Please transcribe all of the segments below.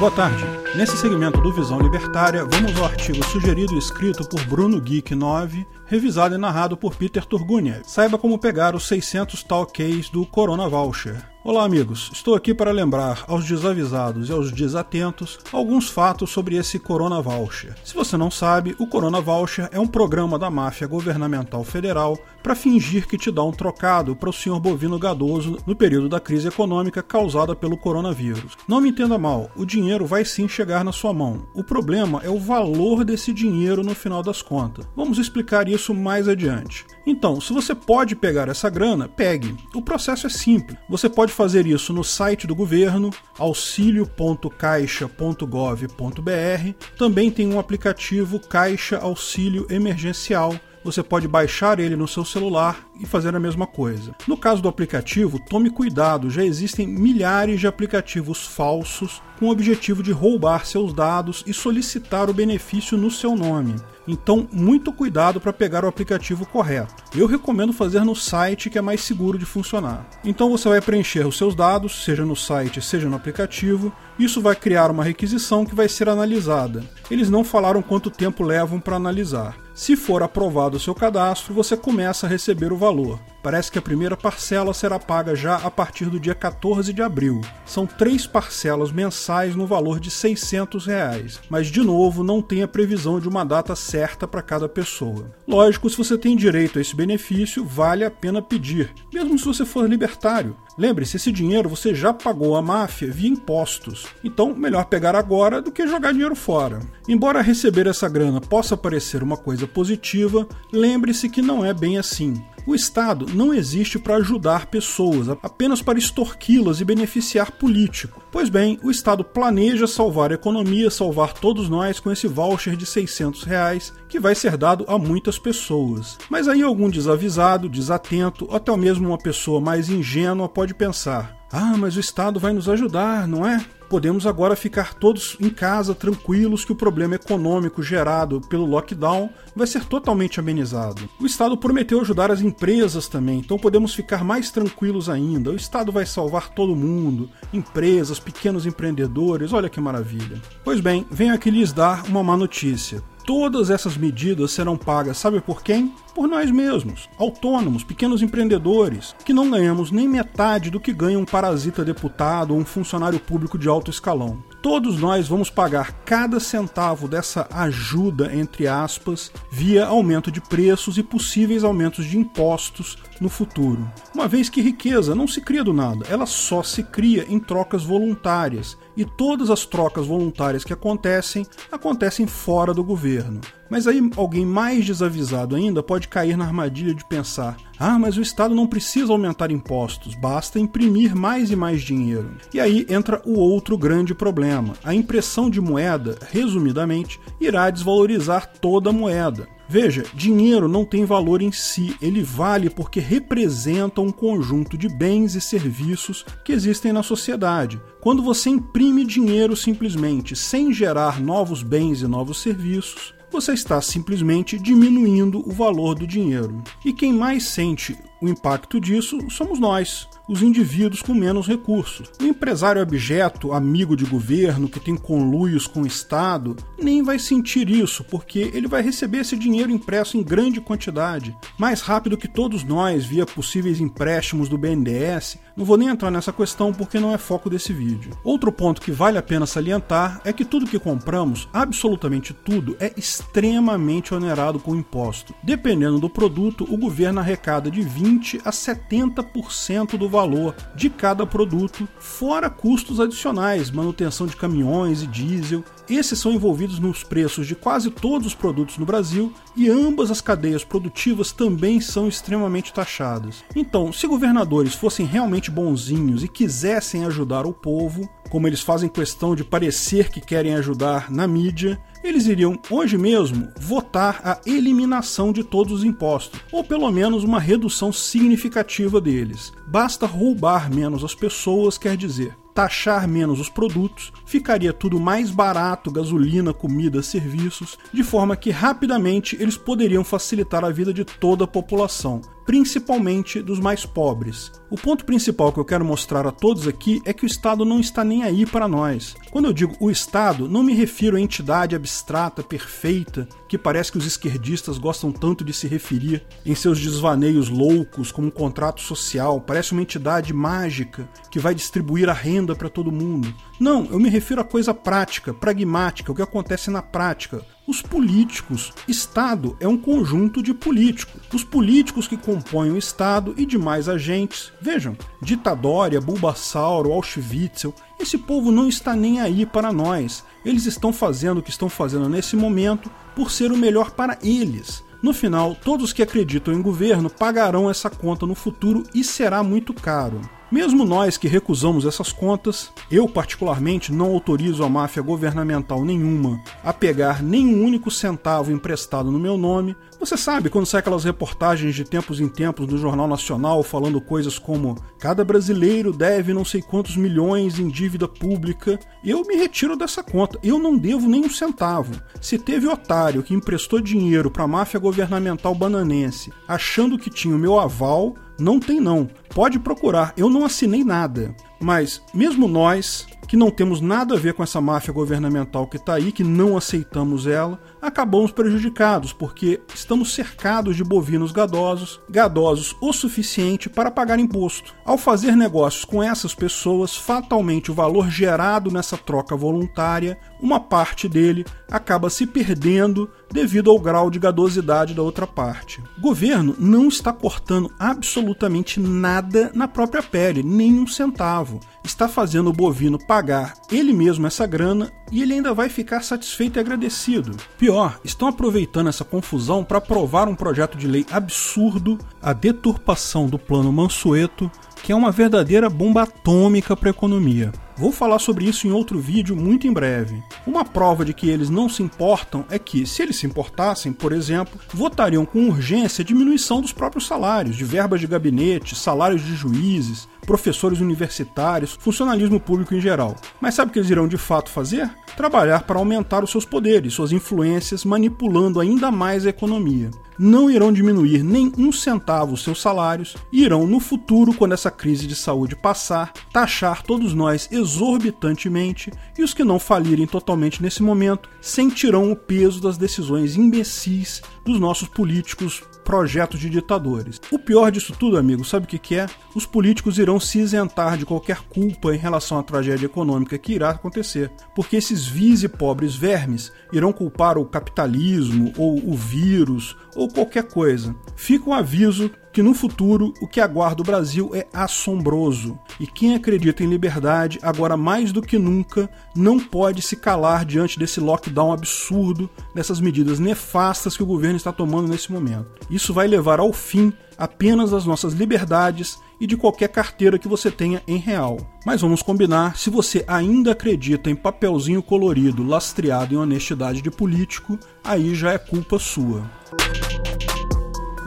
Boa tarde. Nesse segmento do Visão Libertária, vamos ao artigo sugerido e escrito por Bruno Geek 9, revisado e narrado por Peter Turgunia. Saiba como pegar os 600 talks do Corona Voucher. Olá, amigos. Estou aqui para lembrar aos desavisados e aos desatentos alguns fatos sobre esse Corona Voucher. Se você não sabe, o Corona Voucher é um programa da máfia governamental federal para fingir que te dá um trocado para o senhor bovino gadoso no período da crise econômica causada pelo coronavírus. Não me entenda mal, o dinheiro vai sim chegar na sua mão. O problema é o valor desse dinheiro no final das contas. Vamos explicar isso mais adiante. Então, se você pode pegar essa grana, pegue. O processo é simples. Você pode fazer isso no site do governo, auxilio.caixa.gov.br. Também tem um aplicativo Caixa Auxílio Emergencial você pode baixar ele no seu celular e fazer a mesma coisa. No caso do aplicativo, tome cuidado, já existem milhares de aplicativos falsos com o objetivo de roubar seus dados e solicitar o benefício no seu nome. Então, muito cuidado para pegar o aplicativo correto. Eu recomendo fazer no site que é mais seguro de funcionar. Então, você vai preencher os seus dados, seja no site, seja no aplicativo. Isso vai criar uma requisição que vai ser analisada. Eles não falaram quanto tempo levam para analisar. Se for aprovado o seu cadastro, você começa a receber o valor. Parece que a primeira parcela será paga já a partir do dia 14 de abril. São três parcelas mensais no valor de 600 reais, mas de novo não tem a previsão de uma data certa para cada pessoa. Lógico, se você tem direito a esse benefício, vale a pena pedir, mesmo se você for libertário. Lembre-se, esse dinheiro você já pagou à máfia via impostos, então melhor pegar agora do que jogar dinheiro fora. Embora receber essa grana possa parecer uma coisa positiva, lembre-se que não é bem assim. O Estado não existe para ajudar pessoas, apenas para extorquí-las e beneficiar político. Pois bem, o Estado planeja salvar a economia, salvar todos nós com esse voucher de 600 reais que vai ser dado a muitas pessoas. Mas aí algum desavisado, desatento, até mesmo uma pessoa mais ingênua pode pensar: ah, mas o Estado vai nos ajudar, não é? podemos agora ficar todos em casa tranquilos que o problema econômico gerado pelo lockdown vai ser totalmente amenizado. O Estado prometeu ajudar as empresas também, então podemos ficar mais tranquilos ainda. O Estado vai salvar todo mundo, empresas, pequenos empreendedores, olha que maravilha. Pois bem, venho aqui lhes dar uma má notícia. Todas essas medidas serão pagas, sabe por quem? Por nós mesmos, autônomos, pequenos empreendedores, que não ganhamos nem metade do que ganha um parasita deputado ou um funcionário público de alto escalão. Todos nós vamos pagar cada centavo dessa ajuda, entre aspas, via aumento de preços e possíveis aumentos de impostos no futuro. Uma vez que riqueza não se cria do nada, ela só se cria em trocas voluntárias e todas as trocas voluntárias que acontecem acontecem fora do governo. Mas aí alguém mais desavisado ainda pode cair na armadilha de pensar: ah, mas o Estado não precisa aumentar impostos, basta imprimir mais e mais dinheiro. E aí entra o outro grande problema: a impressão de moeda, resumidamente, irá desvalorizar toda a moeda. Veja, dinheiro não tem valor em si, ele vale porque representa um conjunto de bens e serviços que existem na sociedade. Quando você imprime dinheiro simplesmente sem gerar novos bens e novos serviços, você está simplesmente diminuindo o valor do dinheiro. E quem mais sente o impacto disso somos nós, os indivíduos com menos recursos. O empresário objeto, amigo de governo, que tem conluios com o Estado, nem vai sentir isso, porque ele vai receber esse dinheiro impresso em grande quantidade, mais rápido que todos nós via possíveis empréstimos do BNDES. Não vou nem entrar nessa questão porque não é foco desse vídeo. Outro ponto que vale a pena salientar é que tudo que compramos, absolutamente tudo, é extremamente onerado com imposto. Dependendo do produto, o governo arrecada de 20 a 70% do valor de cada produto, fora custos adicionais, manutenção de caminhões e diesel. Esses são envolvidos nos preços de quase todos os produtos no Brasil e ambas as cadeias produtivas também são extremamente taxadas. Então, se governadores fossem realmente bonzinhos e quisessem ajudar o povo, como eles fazem questão de parecer que querem ajudar na mídia, eles iriam hoje mesmo votar a eliminação de todos os impostos, ou pelo menos uma redução significativa deles. Basta roubar menos as pessoas, quer dizer, taxar menos os produtos, ficaria tudo mais barato, gasolina, comida, serviços, de forma que rapidamente eles poderiam facilitar a vida de toda a população, principalmente dos mais pobres. O ponto principal que eu quero mostrar a todos aqui é que o Estado não está nem aí para nós. Quando eu digo o Estado, não me refiro à entidade abstrata, perfeita, que parece que os esquerdistas gostam tanto de se referir em seus desvaneios loucos, como um contrato social, parece uma entidade mágica que vai distribuir a renda para todo mundo. Não, eu me refiro a coisa prática, pragmática, o que acontece na prática. Os políticos. Estado é um conjunto de políticos. Os políticos que compõem o Estado e demais agentes. Vejam, Ditadória, Bulbasauro, Auschwitz, esse povo não está nem aí para nós. Eles estão fazendo o que estão fazendo nesse momento por ser o melhor para eles. No final, todos que acreditam em governo pagarão essa conta no futuro e será muito caro. Mesmo nós que recusamos essas contas, eu particularmente não autorizo a máfia governamental nenhuma a pegar nem um único centavo emprestado no meu nome. Você sabe quando sai aquelas reportagens de tempos em tempos no Jornal Nacional falando coisas como cada brasileiro deve não sei quantos milhões em dívida pública? Eu me retiro dessa conta. Eu não devo nem um centavo. Se teve otário que emprestou dinheiro para a máfia governamental bananense achando que tinha o meu aval, não tem não. Pode procurar, eu não assinei nada. Mas mesmo nós, que não temos nada a ver com essa máfia governamental que está aí, que não aceitamos ela, acabamos prejudicados, porque estamos cercados de bovinos gadosos, gadosos o suficiente para pagar imposto. Ao fazer negócios com essas pessoas, fatalmente o valor gerado nessa troca voluntária, uma parte dele acaba se perdendo devido ao grau de gadosidade da outra parte. O governo não está cortando absolutamente nada na própria pele, nem um centavo. Está fazendo o bovino pagar ele mesmo essa grana e ele ainda vai ficar satisfeito e agradecido. Pior, estão aproveitando essa confusão para aprovar um projeto de lei absurdo, a deturpação do Plano Mansueto, que é uma verdadeira bomba atômica para a economia. Vou falar sobre isso em outro vídeo muito em breve. Uma prova de que eles não se importam é que, se eles se importassem, por exemplo, votariam com urgência a diminuição dos próprios salários, de verbas de gabinete, salários de juízes, professores universitários, funcionalismo público em geral. Mas sabe o que eles irão de fato fazer? Trabalhar para aumentar os seus poderes, suas influências, manipulando ainda mais a economia não irão diminuir nem um centavo seus salários e irão, no futuro, quando essa crise de saúde passar, taxar todos nós exorbitantemente e os que não falirem totalmente nesse momento sentirão o peso das decisões imbecis dos nossos políticos projetos de ditadores. O pior disso tudo, amigo, sabe o que, que é? Os políticos irão se isentar de qualquer culpa em relação à tragédia econômica que irá acontecer, porque esses vis e pobres vermes irão culpar o capitalismo ou o vírus ou qualquer coisa. Fica um aviso que no futuro o que aguarda o Brasil é assombroso e quem acredita em liberdade, agora mais do que nunca, não pode se calar diante desse lockdown absurdo, dessas medidas nefastas que o governo está tomando nesse momento. Isso vai levar ao fim apenas das nossas liberdades e de qualquer carteira que você tenha em real. Mas vamos combinar, se você ainda acredita em papelzinho colorido lastreado em honestidade de político, aí já é culpa sua.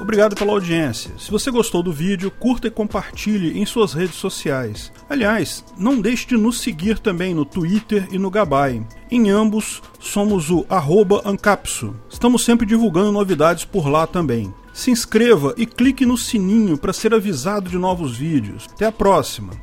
Obrigado pela audiência. Se você gostou do vídeo, curta e compartilhe em suas redes sociais. Aliás, não deixe de nos seguir também no Twitter e no Gabay. Em ambos, somos o Ancapso. Estamos sempre divulgando novidades por lá também. Se inscreva e clique no sininho para ser avisado de novos vídeos. Até a próxima!